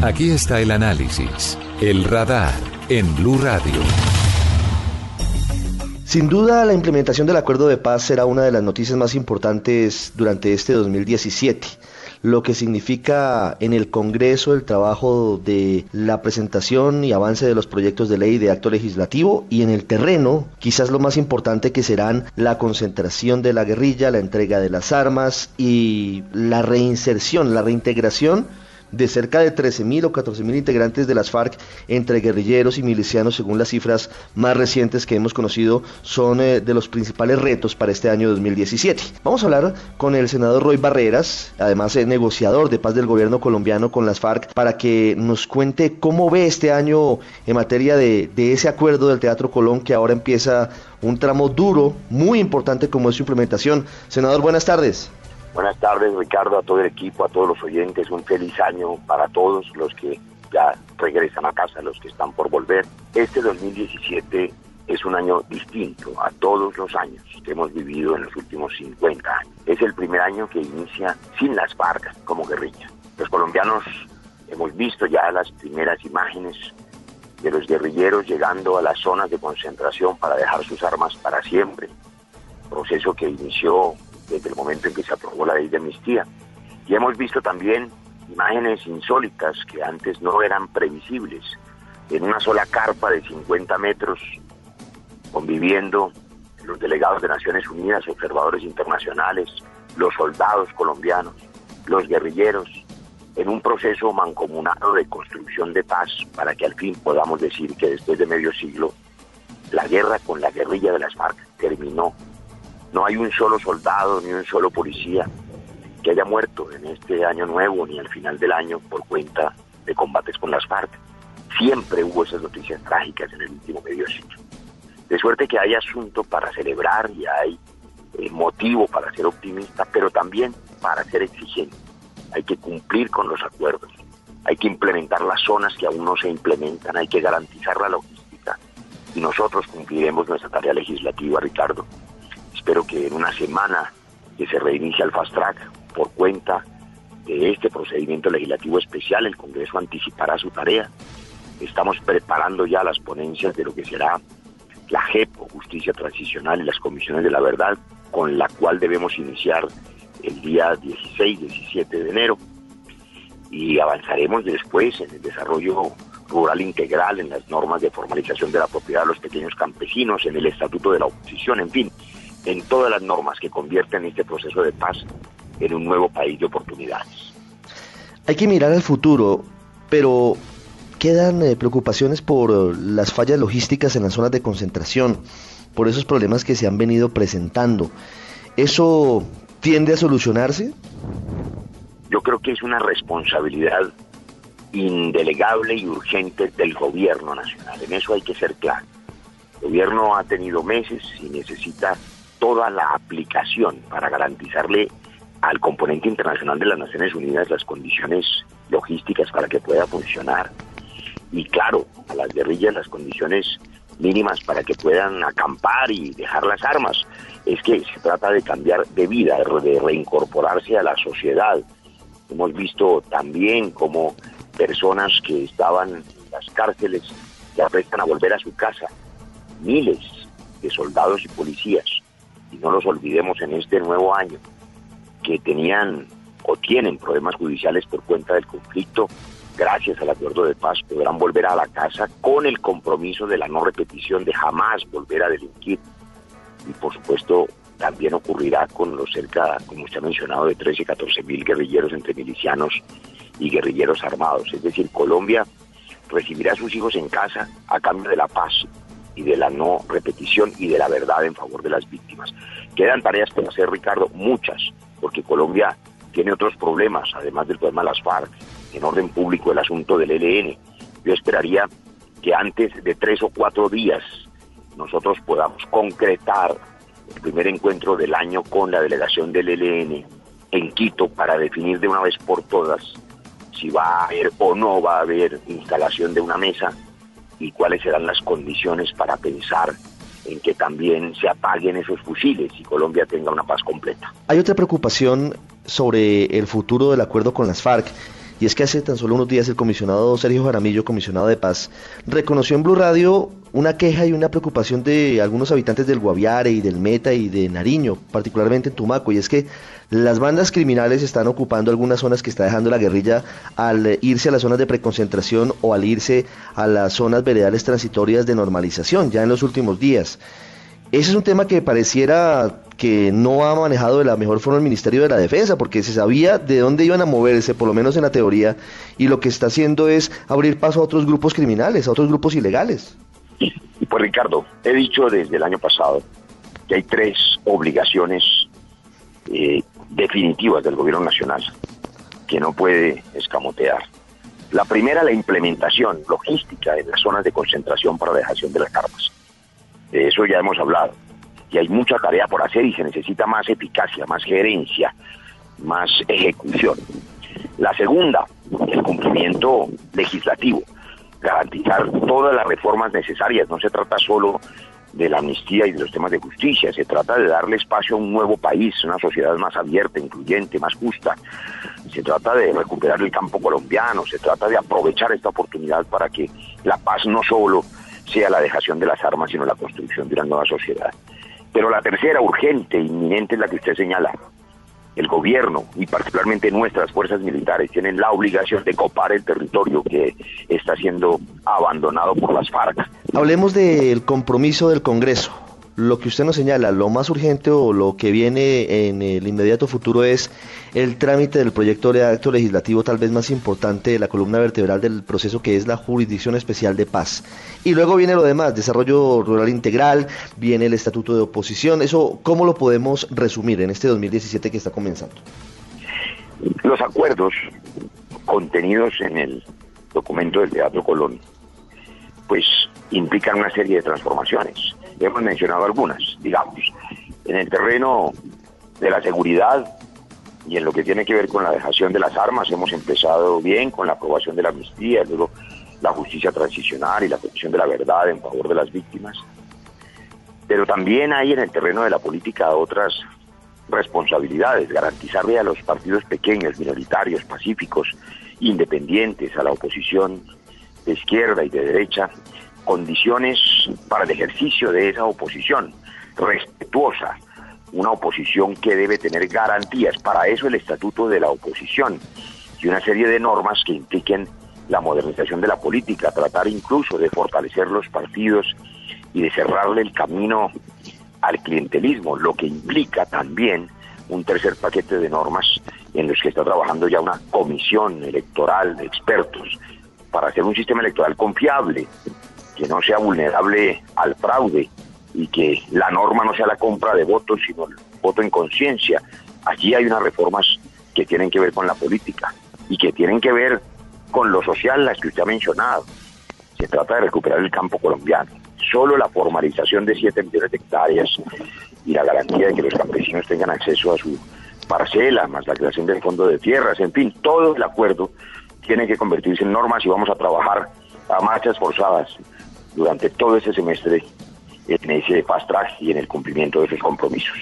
Aquí está el análisis, el radar en Blue Radio. Sin duda, la implementación del acuerdo de paz será una de las noticias más importantes durante este 2017 lo que significa en el Congreso el trabajo de la presentación y avance de los proyectos de ley de acto legislativo y en el terreno quizás lo más importante que serán la concentración de la guerrilla, la entrega de las armas y la reinserción, la reintegración de cerca de 13.000 o 14.000 integrantes de las FARC entre guerrilleros y milicianos, según las cifras más recientes que hemos conocido, son eh, de los principales retos para este año 2017. Vamos a hablar con el senador Roy Barreras, además es negociador de paz del gobierno colombiano con las FARC, para que nos cuente cómo ve este año en materia de, de ese acuerdo del Teatro Colón que ahora empieza un tramo duro, muy importante como es su implementación. Senador, buenas tardes. Buenas tardes, Ricardo, a todo el equipo, a todos los oyentes. Un feliz año para todos los que ya regresan a casa, los que están por volver. Este 2017 es un año distinto a todos los años que hemos vivido en los últimos 50 años. Es el primer año que inicia sin las FARC como guerrilla. Los colombianos hemos visto ya las primeras imágenes de los guerrilleros llegando a las zonas de concentración para dejar sus armas para siempre. Proceso que inició desde el momento en que se aprobó la ley de amnistía. Y hemos visto también imágenes insólitas que antes no eran previsibles. En una sola carpa de 50 metros, conviviendo los delegados de Naciones Unidas, observadores internacionales, los soldados colombianos, los guerrilleros, en un proceso mancomunado de construcción de paz para que al fin podamos decir que después de medio siglo la guerra con la guerrilla de las FARC terminó no hay un solo soldado ni un solo policía que haya muerto en este año nuevo ni al final del año por cuenta de combates con las FARC. Siempre hubo esas noticias trágicas en el último medio siglo. De suerte que hay asunto para celebrar y hay eh, motivo para ser optimista, pero también para ser exigente. Hay que cumplir con los acuerdos, hay que implementar las zonas que aún no se implementan, hay que garantizar la logística y nosotros cumpliremos nuestra tarea legislativa, Ricardo, Espero que en una semana que se reinicia el fast track por cuenta de este procedimiento legislativo especial, el Congreso anticipará su tarea. Estamos preparando ya las ponencias de lo que será la JEP o Justicia Transicional y las comisiones de la verdad, con la cual debemos iniciar el día 16-17 de enero. Y avanzaremos después en el desarrollo rural integral, en las normas de formalización de la propiedad de los pequeños campesinos, en el estatuto de la oposición, en fin, en todas las normas que convierten este proceso de paz en un nuevo país de oportunidades. Hay que mirar al futuro, pero quedan eh, preocupaciones por eh, las fallas logísticas en las zonas de concentración, por esos problemas que se han venido presentando. ¿Eso tiende a solucionarse? Yo creo que es una responsabilidad indelegable y urgente del gobierno nacional. En eso hay que ser claro. El gobierno ha tenido meses y necesita toda la aplicación para garantizarle al componente internacional de las Naciones Unidas las condiciones logísticas para que pueda funcionar. Y claro, a las guerrillas las condiciones mínimas para que puedan acampar y dejar las armas. Es que se trata de cambiar de vida, de reincorporarse a la sociedad. Hemos visto también como personas que estaban en las cárceles se aprestan a volver a su casa. Miles de soldados y policías y no los olvidemos en este nuevo año, que tenían o tienen problemas judiciales por cuenta del conflicto, gracias al acuerdo de paz podrán volver a la casa con el compromiso de la no repetición, de jamás volver a delinquir. Y por supuesto también ocurrirá con los cerca, como usted ha mencionado, de 13, 14 mil guerrilleros entre milicianos y guerrilleros armados. Es decir, Colombia recibirá a sus hijos en casa a cambio de la paz y de la no repetición y de la verdad en favor de las víctimas. Quedan tareas por hacer, Ricardo, muchas, porque Colombia tiene otros problemas, además del problema de las FARC, en orden público el asunto del ELN. Yo esperaría que antes de tres o cuatro días nosotros podamos concretar el primer encuentro del año con la delegación del ELN en Quito para definir de una vez por todas si va a haber o no va a haber instalación de una mesa y cuáles serán las condiciones para pensar en que también se apaguen esos fusiles y Colombia tenga una paz completa. Hay otra preocupación sobre el futuro del acuerdo con las FARC y es que hace tan solo unos días el comisionado Sergio Jaramillo, comisionado de paz, reconoció en Blue Radio una queja y una preocupación de algunos habitantes del Guaviare y del Meta y de Nariño, particularmente en Tumaco, y es que las bandas criminales están ocupando algunas zonas que está dejando la guerrilla al irse a las zonas de preconcentración o al irse a las zonas veredales transitorias de normalización ya en los últimos días. Ese es un tema que pareciera que no ha manejado de la mejor forma el Ministerio de la Defensa, porque se sabía de dónde iban a moverse, por lo menos en la teoría, y lo que está haciendo es abrir paso a otros grupos criminales, a otros grupos ilegales. Pues Ricardo, he dicho desde el año pasado que hay tres obligaciones eh, definitivas del gobierno nacional que no puede escamotear. La primera, la implementación logística en las zonas de concentración para la dejación de las armas. De eso ya hemos hablado. Y hay mucha tarea por hacer y se necesita más eficacia, más gerencia, más ejecución. La segunda, el cumplimiento legislativo, garantizar todas las reformas necesarias. No se trata solo de la amnistía y de los temas de justicia, se trata de darle espacio a un nuevo país, una sociedad más abierta, incluyente, más justa. Se trata de recuperar el campo colombiano, se trata de aprovechar esta oportunidad para que la paz no solo sea la dejación de las armas, sino la construcción de una nueva sociedad. Pero la tercera, urgente, inminente, es la que usted señala. El gobierno y particularmente nuestras fuerzas militares tienen la obligación de copar el territorio que está siendo abandonado por las FARC. Hablemos del compromiso del Congreso lo que usted nos señala, lo más urgente o lo que viene en el inmediato futuro es el trámite del proyecto de acto legislativo tal vez más importante de la columna vertebral del proceso que es la Jurisdicción Especial de Paz. Y luego viene lo demás, desarrollo rural integral, viene el estatuto de oposición, eso ¿cómo lo podemos resumir en este 2017 que está comenzando? Los acuerdos contenidos en el documento del Teatro Colón pues implican una serie de transformaciones hemos mencionado algunas, digamos. En el terreno de la seguridad y en lo que tiene que ver con la dejación de las armas, hemos empezado bien con la aprobación de la amnistía, luego la justicia transicional y la protección de la verdad en favor de las víctimas. Pero también hay en el terreno de la política otras responsabilidades, garantizarle a los partidos pequeños, minoritarios, pacíficos, independientes, a la oposición de izquierda y de derecha, condiciones para el ejercicio de esa oposición, respetuosa, una oposición que debe tener garantías. Para eso el estatuto de la oposición y una serie de normas que impliquen la modernización de la política, tratar incluso de fortalecer los partidos y de cerrarle el camino al clientelismo, lo que implica también un tercer paquete de normas en los que está trabajando ya una comisión electoral de expertos para hacer un sistema electoral confiable, que no sea vulnerable al fraude y que la norma no sea la compra de votos, sino el voto en conciencia. Allí hay unas reformas que tienen que ver con la política y que tienen que ver con lo social, las que usted ha mencionado. Se trata de recuperar el campo colombiano. Solo la formalización de 7 millones de hectáreas y la garantía de que los campesinos tengan acceso a su parcela, más la creación del fondo de tierras, en fin, todo el acuerdo tiene que convertirse en normas y vamos a trabajar a marchas forzadas durante todo ese semestre en ese fast track y en el cumplimiento de esos compromisos.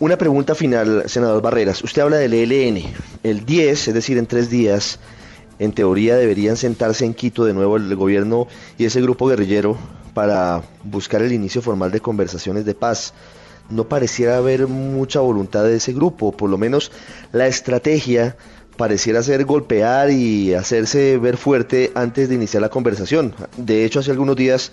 Una pregunta final, senador Barreras. Usted habla del ELN. El 10, es decir, en tres días, en teoría deberían sentarse en Quito de nuevo el gobierno y ese grupo guerrillero para buscar el inicio formal de conversaciones de paz. No pareciera haber mucha voluntad de ese grupo, por lo menos la estrategia pareciera ser golpear y hacerse ver fuerte antes de iniciar la conversación. De hecho, hace algunos días,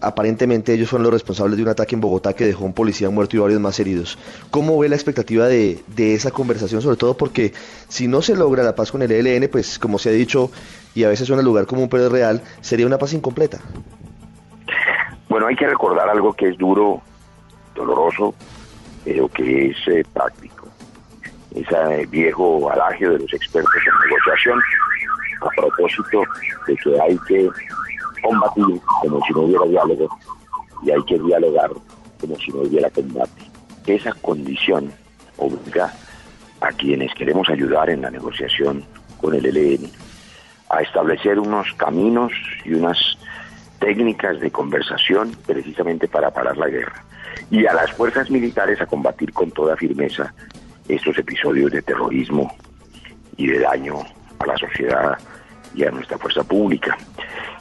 aparentemente ellos fueron los responsables de un ataque en Bogotá que dejó un policía muerto y varios más heridos. ¿Cómo ve la expectativa de, esa conversación? Sobre todo porque si no se logra la paz con el ELN, pues como se ha dicho, y a veces suena el lugar común pero es real, sería una paz incompleta. Bueno, hay que recordar algo que es duro, doloroso, pero que es eh, práctico ese viejo adagio de los expertos en negociación a propósito de que hay que combatir como si no hubiera diálogo y hay que dialogar como si no hubiera combate. Esa condición obliga a quienes queremos ayudar en la negociación con el ELN a establecer unos caminos y unas técnicas de conversación precisamente para parar la guerra y a las fuerzas militares a combatir con toda firmeza estos episodios de terrorismo y de daño a la sociedad y a nuestra fuerza pública.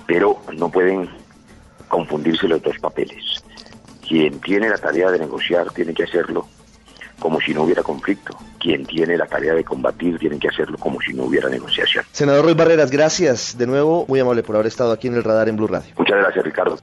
Pero no pueden confundirse los dos papeles. Quien tiene la tarea de negociar tiene que hacerlo como si no hubiera conflicto. Quien tiene la tarea de combatir tiene que hacerlo como si no hubiera negociación. Senador Roy Barreras, gracias de nuevo, muy amable por haber estado aquí en el radar en Blue Radio. Muchas gracias, Ricardo.